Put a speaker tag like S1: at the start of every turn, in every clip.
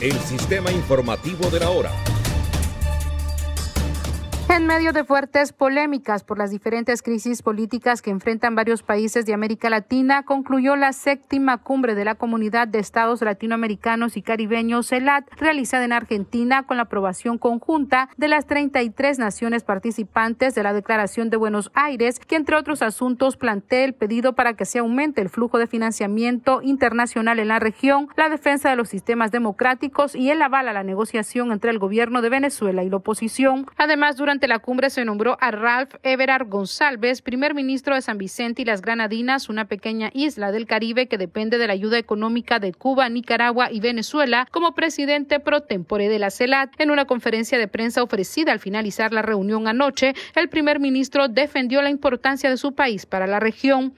S1: el sistema informativo de la hora.
S2: En medio de fuertes polémicas por las diferentes crisis políticas que enfrentan varios países de América Latina, concluyó la séptima cumbre de la Comunidad de Estados Latinoamericanos y Caribeños, CELAT, realizada en Argentina con la aprobación conjunta de las 33 naciones participantes de la Declaración de Buenos Aires, que entre otros asuntos plantea el pedido para que se aumente el flujo de financiamiento internacional en la región, la defensa de los sistemas democráticos y el aval a la negociación entre el gobierno de Venezuela y la oposición. Además, durante durante la cumbre se nombró a Ralph Everard González, primer ministro de San Vicente y las Granadinas, una pequeña isla del Caribe que depende de la ayuda económica de Cuba, Nicaragua y Venezuela, como presidente pro tempore de la CELAT. En una conferencia de prensa ofrecida al finalizar la reunión anoche, el primer ministro defendió la importancia de su país para la región.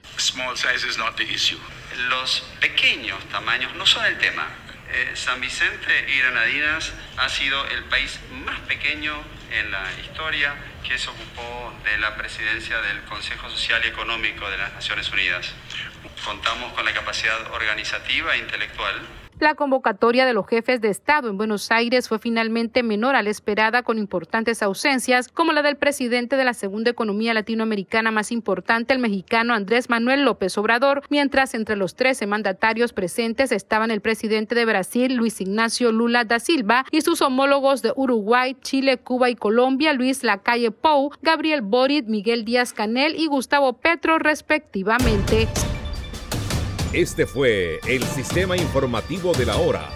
S3: Los pequeños tamaños no son el tema. Eh, San Vicente y Granadinas ha sido el país más pequeño en la historia que se ocupó de la presidencia del Consejo Social y Económico de las Naciones Unidas. Contamos con la capacidad organizativa e intelectual
S2: la convocatoria de los jefes de Estado en Buenos Aires fue finalmente menor a la esperada con importantes ausencias, como la del presidente de la segunda economía latinoamericana más importante, el mexicano Andrés Manuel López Obrador, mientras entre los 13 mandatarios presentes estaban el presidente de Brasil, Luis Ignacio Lula da Silva, y sus homólogos de Uruguay, Chile, Cuba y Colombia, Luis Lacalle Pou, Gabriel Boric, Miguel Díaz Canel y Gustavo Petro, respectivamente.
S1: Este fue el sistema informativo de la hora